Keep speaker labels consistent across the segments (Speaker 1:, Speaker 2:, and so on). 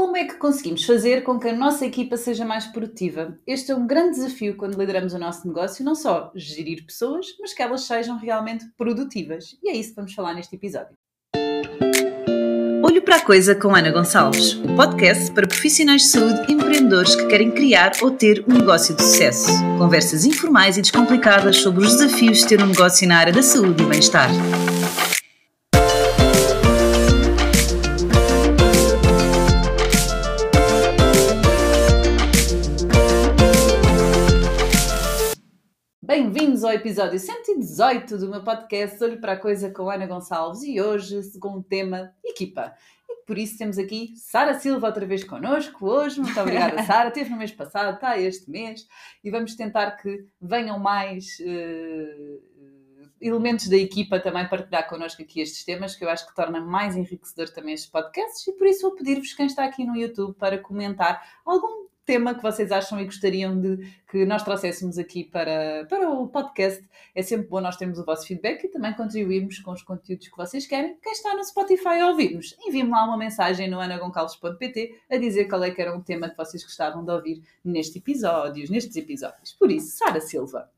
Speaker 1: Como é que conseguimos fazer com que a nossa equipa seja mais produtiva? Este é um grande desafio quando lideramos o nosso negócio, não só gerir pessoas, mas que elas sejam realmente produtivas. E é isso que vamos falar neste episódio. Olho para a Coisa com Ana Gonçalves, o podcast para profissionais de saúde e empreendedores que querem criar ou ter um negócio de sucesso. Conversas informais e descomplicadas sobre os desafios de ter um negócio na área da saúde e bem-estar. Ao episódio 118 do meu podcast Olho para a Coisa com Ana Gonçalves e hoje com o tema equipa. E por isso temos aqui Sara Silva outra vez connosco hoje. Muito obrigada, Sara. Teve no mês passado, está este mês e vamos tentar que venham mais. Uh, elementos da equipa também partilhar connosco aqui estes temas, que eu acho que torna mais enriquecedor também estes podcasts, e por isso vou pedir-vos quem está aqui no YouTube para comentar algum tema que vocês acham e gostariam de que nós trouxéssemos aqui para, para o podcast. É sempre bom nós termos o vosso feedback e também contribuirmos com os conteúdos que vocês querem. Quem está no Spotify a ouvir-nos, envie-me lá uma mensagem no anagoncalves.pt a dizer qual é que era um tema que vocês gostavam de ouvir neste episódio, nestes episódios. Por isso, Sara Silva.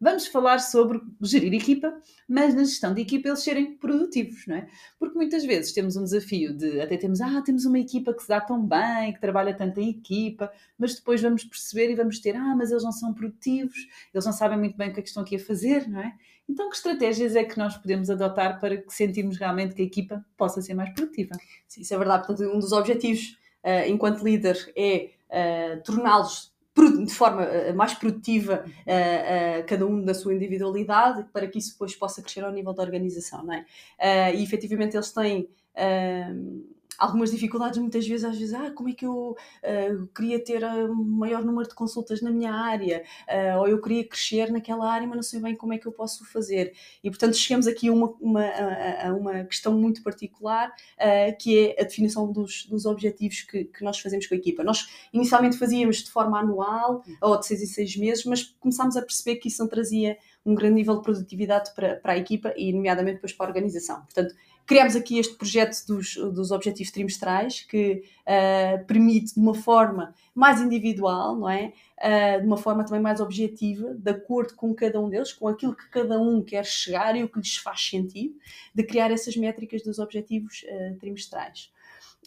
Speaker 1: Vamos falar sobre gerir equipa, mas na gestão de equipa eles serem produtivos, não é? Porque muitas vezes temos um desafio de até temos, ah, temos uma equipa que se dá tão bem, que trabalha tanto em equipa, mas depois vamos perceber e vamos ter, ah, mas eles não são produtivos, eles não sabem muito bem o que é que estão aqui a fazer, não é? Então, que estratégias é que nós podemos adotar para que sentirmos realmente que a equipa possa ser mais produtiva?
Speaker 2: Sim, isso é verdade. Portanto, um dos objetivos uh, enquanto líder é uh, torná-los de forma eh, mais produtiva uh, uh, cada um na sua individualidade para que isso depois possa crescer ao nível da organização, não é? E efetivamente eles têm algumas dificuldades muitas vezes, às vezes, ah, como é que eu uh, queria ter um maior número de consultas na minha área, uh, ou eu queria crescer naquela área, mas não sei bem como é que eu posso fazer. E, portanto, chegamos aqui a uma, uma, a uma questão muito particular, uh, que é a definição dos, dos objetivos que, que nós fazemos com a equipa. Nós, inicialmente, fazíamos de forma anual, ou de seis em seis meses, mas começámos a perceber que isso não trazia um grande nível de produtividade para, para a equipa e, nomeadamente, depois para a organização. Portanto, criámos aqui este projeto dos, dos objetivos trimestrais que uh, permite de uma forma mais individual, não é? Uh, de uma forma também mais objetiva, de acordo com cada um deles, com aquilo que cada um quer chegar e o que lhes faz sentido, de criar essas métricas dos objetivos uh, trimestrais.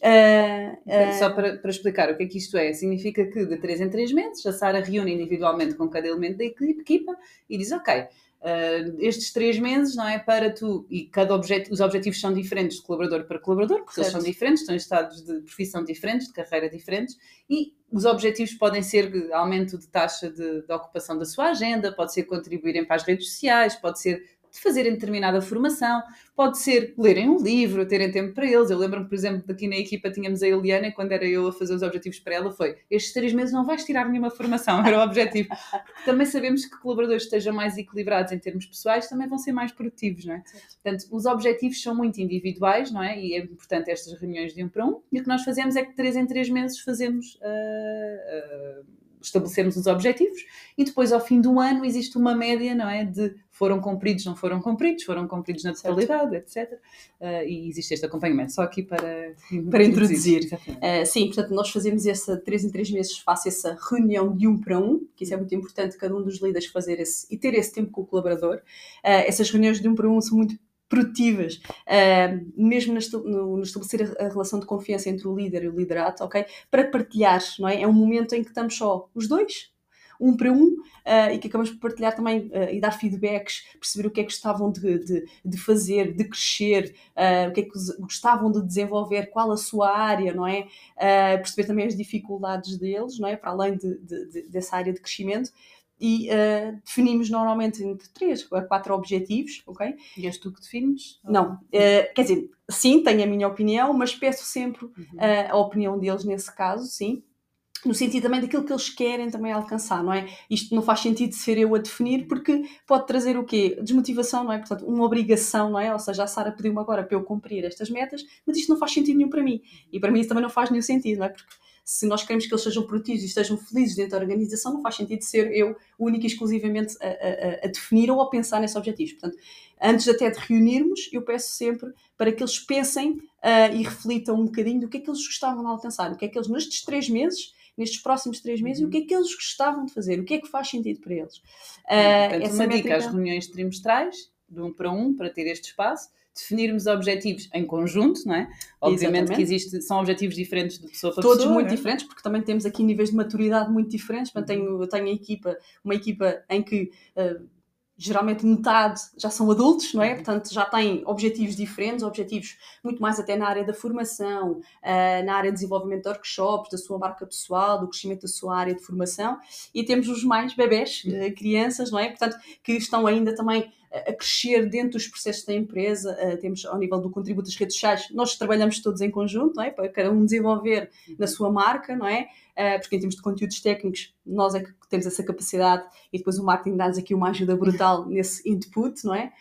Speaker 1: Uh, uh, Só para, para, explicar o que é que isto é, significa que de 3 em 3 meses a Sara reúne individualmente com cada elemento da equipa e diz: Ok, Uh, estes três meses não é para tu, e cada objeto, os objetivos são diferentes de colaborador para colaborador, porque certo. eles são diferentes, estão em estados de profissão diferentes, de carreira diferentes, e os objetivos podem ser aumento de taxa de, de ocupação da sua agenda, pode ser contribuírem para as redes sociais, pode ser de fazerem determinada formação, pode ser lerem um livro, terem tempo para eles. Eu lembro-me, por exemplo, aqui na equipa tínhamos a Eliana quando era eu a fazer os objetivos para ela foi estes três meses não vais tirar nenhuma formação, era o objetivo. Porque também sabemos que colaboradores estejam mais equilibrados em termos pessoais também vão ser mais produtivos, não é? Portanto, os objetivos são muito individuais, não é? E é importante estas reuniões de um para um. E o que nós fazemos é que de três em três meses fazemos... Uh, uh, estabelecemos os objetivos e depois ao fim do ano existe uma média, não é, de foram cumpridos, não foram cumpridos, foram cumpridos na totalidade, etc. Uh, e existe este acompanhamento, só aqui para,
Speaker 2: para introduzir. Uh, sim, portanto, nós fazemos essa, três em três meses, faço essa reunião de um para um, que isso é muito importante, cada um dos líderes fazer esse, e ter esse tempo com o colaborador. Uh, essas reuniões de um para um são muito produtivas, uh, mesmo no, no, estabelecer a, a, relação de confiança entre o líder e o liderato, ok? Para partilhar, não é? É um momento em que estamos só os dois, um para um, uh, e que acabamos por partilhar também uh, e dar feedbacks, perceber o que é que gostavam de, de, de fazer, de crescer, uh, o que é que gostavam de desenvolver, qual a sua área, não é? perceber também as dificuldades deles, não é? Para além de, de, dessa área de crescimento e uh, definimos normalmente entre 3 a 4 objetivos, ok?
Speaker 1: E és tu que defines?
Speaker 2: Não, uh, quer dizer, sim, tenho a minha opinião, mas peço sempre uh, a opinião deles nesse caso, sim no sentido também daquilo que eles querem também alcançar, não é? Isto não faz sentido ser eu a definir porque pode trazer o quê? Desmotivação, não é? Portanto, uma obrigação, não é? Ou seja, a Sara pediu-me agora para eu cumprir estas metas, mas isto não faz sentido nenhum para mim. E para mim isso também não faz nenhum sentido, não é? Porque se nós queremos que eles sejam produtivos e estejam felizes dentro da organização, não faz sentido ser eu única e exclusivamente a, a, a definir ou a pensar nesses objetivos. Portanto, antes até de reunirmos, eu peço sempre para que eles pensem uh, e reflitam um bocadinho do que é que eles gostavam de alcançar, o que é que eles nestes três meses nestes próximos três meses, uhum. o que é que eles gostavam de fazer, o que é que faz sentido para eles.
Speaker 1: Uh, Portanto, uma métrica... dica, as reuniões trimestrais, de um para um, para ter este espaço, definirmos objetivos em conjunto, não é? Obviamente Exatamente. que existe, são objetivos diferentes de pessoa para
Speaker 2: Todos
Speaker 1: pessoa.
Speaker 2: Todos muito é? diferentes, porque também temos aqui níveis de maturidade muito diferentes. Portanto, tenho, tenho a equipa, uma equipa em que uh, geralmente metade já são adultos, não é? Uhum. Portanto, já têm objetivos diferentes, objetivos muito mais até na área da formação, uh, na área de desenvolvimento de workshops, da sua marca pessoal, do crescimento da sua área de formação. E temos os mais bebés, uh, crianças, não é? Portanto, que estão ainda também a crescer dentro dos processos da empresa, temos ao nível do contributo das redes sociais, nós trabalhamos todos em conjunto, não é? para cada um desenvolver na sua marca, não é? Uh, porque em termos de conteúdos técnicos, nós é que temos essa capacidade e depois o marketing dá-nos aqui uma ajuda brutal nesse input, não é?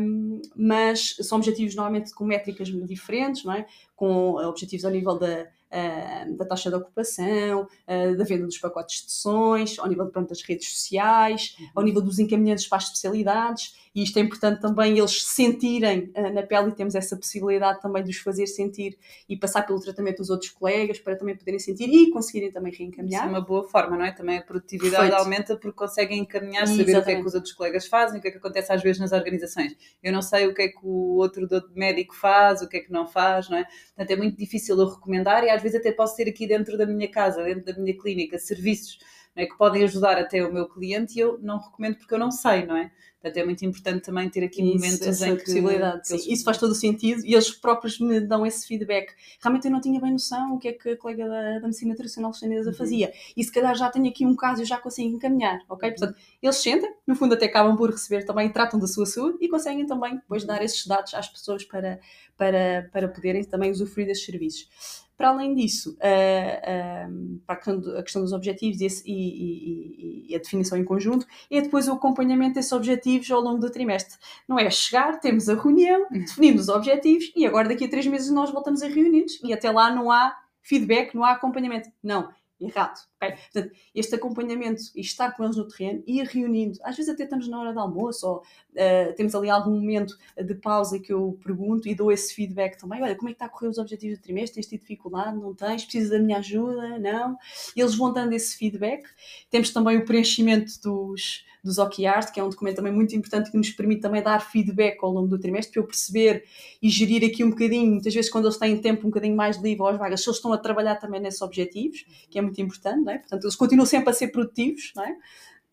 Speaker 2: Um, mas são objetivos normalmente com métricas diferentes, não é? com objetivos ao nível da, uh, da taxa de ocupação, uh, da venda dos pacotes de sessões, ao nível pronto, das redes sociais, uhum. ao nível dos encaminhantes para as especialidades, e isto é importante também eles sentirem uh, na pele e temos essa possibilidade também de os fazer sentir e passar pelo tratamento dos outros colegas para também poderem sentir e conseguirem também reencaminhar.
Speaker 1: Isso é uma boa forma, não é? Também a produtividade Feito. aumenta porque conseguem encaminhar, saber Exatamente. o que é que os outros colegas fazem, o que é que acontece às vezes nas organizações. Eu não sei o que é que o outro médico faz, o que é que não faz, não é? Portanto, é muito difícil eu recomendar e às vezes até posso ter aqui dentro da minha casa, dentro da minha clínica, serviços é, que podem ajudar até o meu cliente e eu não recomendo porque eu não sei, não é? Portanto, é muito importante também ter aqui isso, momentos em que.
Speaker 2: Possibilidade, que eles... Isso faz todo o sentido e eles próprios me dão esse feedback. Realmente eu não tinha bem noção o que é que a colega da, da medicina tradicional chinesa uhum. fazia. E se calhar já tenho aqui um caso e já consigo encaminhar, ok? Uhum. Portanto, eles sentem, no fundo até acabam por receber também, tratam da sua saúde e conseguem também depois dar esses dados às pessoas para, para, para poderem também usufruir desses serviços. Para além disso, uh, para a questão, a questão, dos objetivos e, esse, e, e, e, a definição em conjunto, é depois o acompanhamento desses objetivos ao longo do trimestre. Não é chegar, temos a reunião, uhum. definimos os objetivos e agora daqui a três meses nós voltamos a reunir-nos e até lá não há feedback, não há acompanhamento. Não, errado. Okay? Portanto, este acompanhamento e estar com eles no terreno, ir reunindo, às vezes até estamos na hora do almoço ou uh, temos ali algum momento de pausa que eu pergunto e dou esse feedback também. Olha, como é que está a correr os objetivos do trimestre? Tens tido dificuldade? Não tens? Precisas da minha ajuda? Não? E eles vão dando esse feedback. Temos também o preenchimento dos dos OKRs, que é um documento também muito importante que nos permite também dar feedback ao longo do trimestre, para eu perceber e gerir aqui um bocadinho, muitas vezes quando eles têm tempo um bocadinho mais livre às vagas, se eles estão a trabalhar também nesses objetivos, que é muito importante, não é? Portanto, eles continuam sempre a ser produtivos, não é?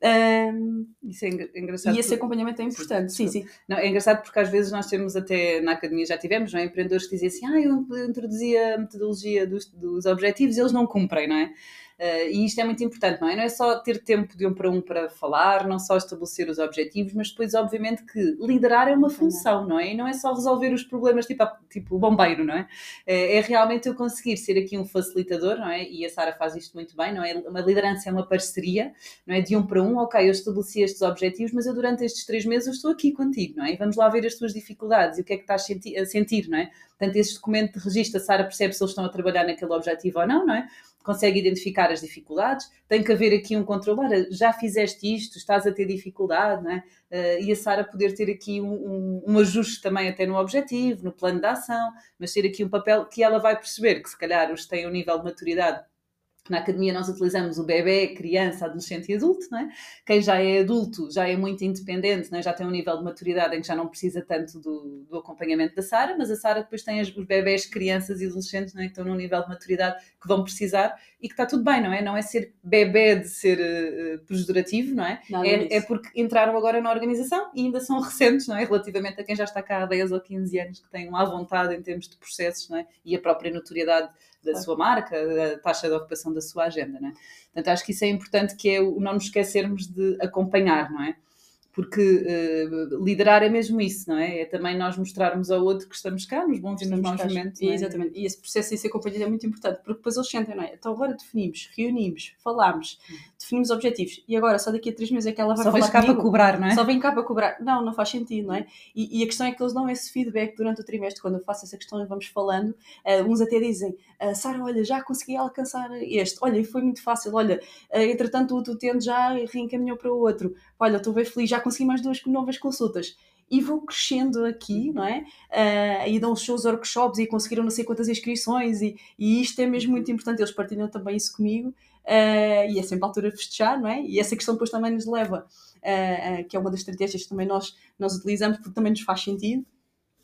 Speaker 2: Um,
Speaker 1: Isso é engraçado.
Speaker 2: E esse acompanhamento é importante, sim, sim.
Speaker 1: Não, é engraçado porque às vezes nós temos até, na academia já tivemos, não é? empreendedores que dizem assim, ah, eu introduzi a metodologia dos, dos objetivos e eles não cumprem, não é? Uh, e isto é muito importante, não é? Não é só ter tempo de um para um para falar, não só estabelecer os objetivos, mas depois, obviamente, que liderar é uma função, não é? E não é só resolver os problemas tipo, tipo bombeiro, não é? é? É realmente eu conseguir ser aqui um facilitador, não é? E a Sara faz isto muito bem, não é? Uma liderança é uma parceria, não é? De um para um, ok, eu estabeleci estes objetivos, mas eu durante estes três meses estou aqui contigo, não é? E vamos lá ver as tuas dificuldades e o que é que estás a sentir, não é? Portanto, este documento de registro, a Sara percebe se eles estão a trabalhar naquele objetivo ou não, não é? Consegue identificar as dificuldades, tem que haver aqui um controle, já fizeste isto, estás a ter dificuldade, não é? Uh, e a Sara poder ter aqui um, um, um, ajuste também até no objetivo, no plano de ação, mas ter aqui um papel que ela vai perceber que se calhar os têm um nível de maturidade na academia nós utilizamos o bebê, criança, adolescente e adulto, não é? Quem já é adulto já é muito independente, não é? já tem um nível de maturidade em que já não precisa tanto do, do acompanhamento da Sara, mas a Sara depois tem os bebés, crianças e adolescentes não é? que estão num nível de maturidade que vão precisar e que está tudo bem, não é? Não é ser bebê de ser uh, pejorativo, não é? Não, é, é, porque entraram agora na organização e ainda são recentes, não é? Relativamente a quem já está cá há 10 ou 15 anos, que tem uma vontade em termos de processos, não é? E a própria notoriedade da sua marca, da taxa de ocupação da sua agenda, não é? Portanto, acho que isso é importante que é o não nos esquecermos de acompanhar, não é? Porque uh, liderar é mesmo isso, não é? É também nós mostrarmos ao outro que estamos cá, nos bons e nos maus momentos.
Speaker 2: É? Exatamente, e esse processo de ser acompanhado é muito importante, porque depois eles sentem, não é? Então agora definimos, reunimos, falamos, definimos objetivos, e agora só daqui a três meses é que ela vai
Speaker 1: só
Speaker 2: falar
Speaker 1: Só vem cá para cobrar, não é?
Speaker 2: Só vem cá para cobrar. Não, não faz sentido, não é? E, e, a questão é que eles dão esse feedback durante o trimestre, quando eu faço essa questão e vamos falando, uh, uns até dizem, uh, Sara, olha, já consegui alcançar este, olha, foi muito fácil, olha, uh, entretanto o tendo já reencaminhou para o outro, olha, estou bem feliz, já consegui mais duas novas consultas e vou crescendo aqui, não é? Uh, e dão os seus workshops e conseguiram não sei quantas inscrições e, e isto é mesmo muito importante, eles partilham também isso comigo uh, e é sempre a altura de festejar, não é? E essa questão depois também nos leva, uh, que é uma das estratégias que também nós, nós utilizamos porque também nos faz sentido,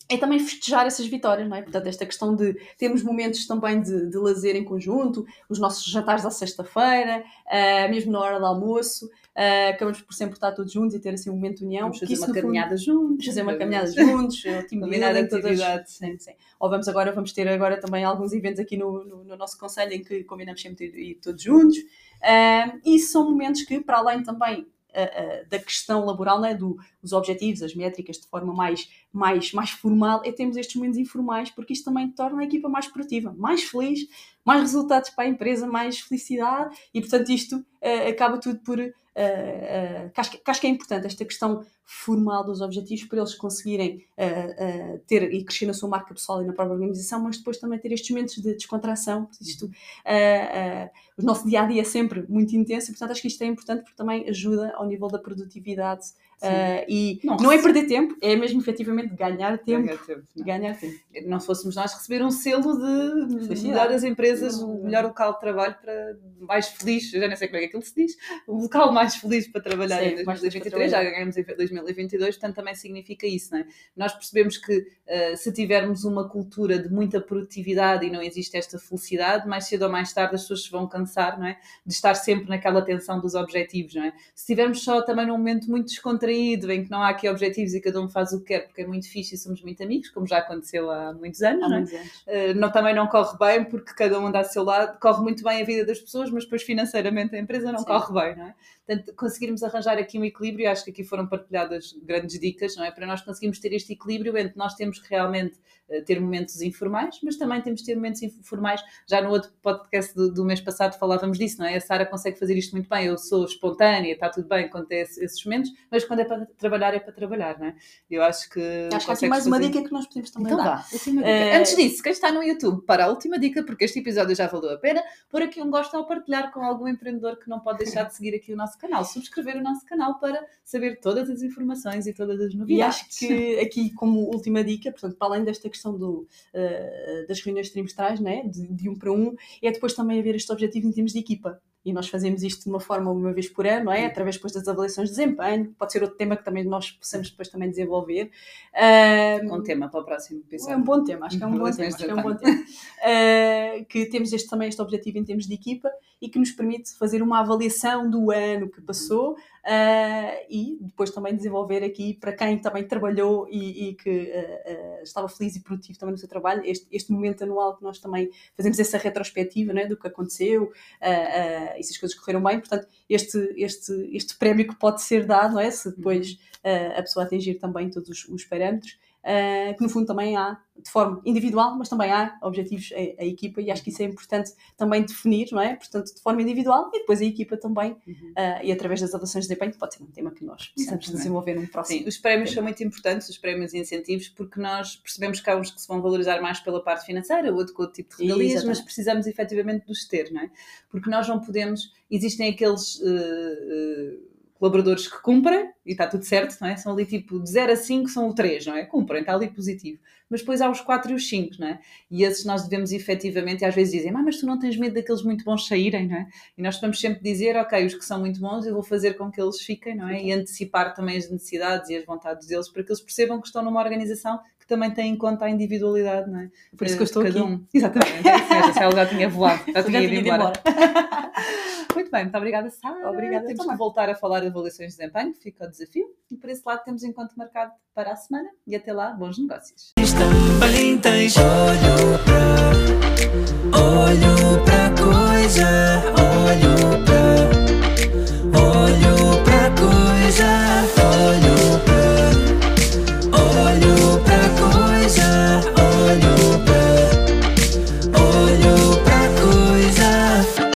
Speaker 2: é também festejar essas vitórias, não é? Portanto, esta questão de termos momentos também de, de lazer em conjunto, os nossos jantares à sexta-feira, uh, mesmo na hora do almoço, uh, acabamos por sempre estar todos juntos e ter assim um momento de união.
Speaker 1: Vamos fazer uma caminhada juntos.
Speaker 2: Fazer uma caminhada juntos, combinar atividades. Sim, sim. Ou vamos agora, vamos ter agora também alguns eventos aqui no, no, no nosso conselho em que combinamos sempre ir, ir todos juntos. Uh, e são momentos que, para além também uh, da questão laboral, né, do, dos objetivos, as métricas de forma mais, mais, mais formal, é termos estes momentos informais, porque isto também torna a equipa mais produtiva, mais feliz, mais resultados para a empresa, mais felicidade e, portanto, isto uh, acaba tudo por. Uh, uh, que, acho que, que, acho que, é importante esta questão formal dos objetivos para eles conseguirem ter e crescer na sua marca pessoal e na própria organização, mas depois também ter estes momentos de descontração. Isto, o nosso dia a dia é sempre muito intenso e, portanto, acho que isto é importante porque também ajuda ao nível da produtividade Uh, e Nossa. não é perder tempo, é mesmo efetivamente ganhar tempo. Ganhar tempo. Não. Ganhar tempo.
Speaker 1: não fôssemos nós receber um selo de melhor as empresas, não, o melhor local de trabalho para mais feliz, já nem sei como é que aquilo se diz, o local mais feliz para trabalhar Sim, em 2023, já ganhamos em 2022, portanto também significa isso, não é? Nós percebemos que uh, se tivermos uma cultura de muita produtividade e não existe esta felicidade, mais cedo ou mais tarde as pessoas se vão cansar, não é? De estar sempre naquela tensão dos objetivos, não é? Se tivermos só também num momento muito descontraído descontraído, em que não há aqui objetivos e cada um faz o que quer, porque é muito fixe e somos muito amigos, como já aconteceu há muitos anos. Há não, é? muitos anos. Uh, não, também não corre bem, porque cada um anda ao seu lado, corre muito bem a vida das pessoas, mas depois financeiramente a empresa não Sim. corre bem, não é? Portanto, conseguirmos arranjar aqui um equilíbrio, acho que aqui foram partilhadas grandes dicas, não é? Para nós conseguirmos ter este equilíbrio entre nós temos que realmente uh, ter momentos informais, mas também temos que ter momentos informais. Já no outro podcast do, do, mês passado falávamos disso, não é? A Sara consegue fazer isto muito bem, eu sou espontânea, está tudo bem quando tem esses momentos, mas quando é para trabalhar, é para trabalhar, não é? Eu acho que.
Speaker 2: Acho que há aqui mais fazer... uma dica que nós podemos também
Speaker 1: então
Speaker 2: dar.
Speaker 1: Vá. Uh... Antes disso, quem está no YouTube, para a última dica, porque este episódio já valeu a pena, por aqui um gosto ao partilhar com algum empreendedor que não pode deixar de seguir aqui o nosso canal. Subscrever o nosso canal para saber todas as informações e todas as novidades.
Speaker 2: E acho que aqui, como última dica, portanto, para além desta questão do, uh, das reuniões trimestrais, né, de, de um para um, é depois também haver este objetivo em termos de equipa e nós fazemos isto de uma forma uma vez por ano, é? Através depois das avaliações de desempenho, pode ser outro tema que também nós possamos depois também desenvolver.
Speaker 1: Um, bom tema para o próximo episódio.
Speaker 2: É um bom tema, acho que é um bom tema. Acho que é um bom tema. Uh, que temos este, também este objetivo em termos de equipa e que nos permite fazer uma avaliação do ano que passou uh, e depois também desenvolver aqui para quem também trabalhou e, e que uh, estava feliz e produtivo também no seu trabalho, este, este momento anual que nós também fazemos essa retrospectiva né, do que aconteceu e se as coisas correram bem, portanto, este, este, este prémio que pode ser dado, não é? Se depois uh, a pessoa atingir também todos os, os parâmetros, uh, que no fundo também há, de forma individual, mas também há objetivos a, a, equipa e acho que isso é importante também definir, não é? Portanto, de forma individual e depois a equipa também, uhum. uh, e através das avaliações de desempenho, pode ser um tema que nós precisamos desenvolver no próximo.
Speaker 1: Sim, os prémios são muito importantes, os prémios e incentivos, porque nós percebemos que há uns que se vão valorizar mais pela parte financeira, outro com outro tipo de regalias, mas precisamos efetivamente dos ter, não é? Porque nós não podemos, existem aqueles. Uh, uh, colaboradores que cumprem, e está tudo certo, não é? São ali tipo de 0 a 5 são o 3, não é? Cumprem, está ali positivo. Mas depois há os 4 e os 5, não é? E esses nós devemos efetivamente, e às vezes dizem, ah, mas tu não tens medo daqueles muito bons saírem, não é? E nós vamos sempre dizer, ok, os que são muito bons eu vou fazer com que eles fiquem, não é? E antecipar também as necessidades e as vontades deles para que eles percebam que estão numa organização que também tem em conta a individualidade, não é?
Speaker 2: Por isso que eu estou
Speaker 1: Cada
Speaker 2: aqui.
Speaker 1: Um. Exatamente, é isso, ela já tinha voado, já tinha ido embora. Muito bem, muito obrigada, Sara.
Speaker 2: Obrigada.
Speaker 1: Temos também. que voltar a falar de avaliações de desempenho, fica o desafio. E por esse lado temos encontro marcado para a semana e até lá, bons negócios. Olho para coisa, olho para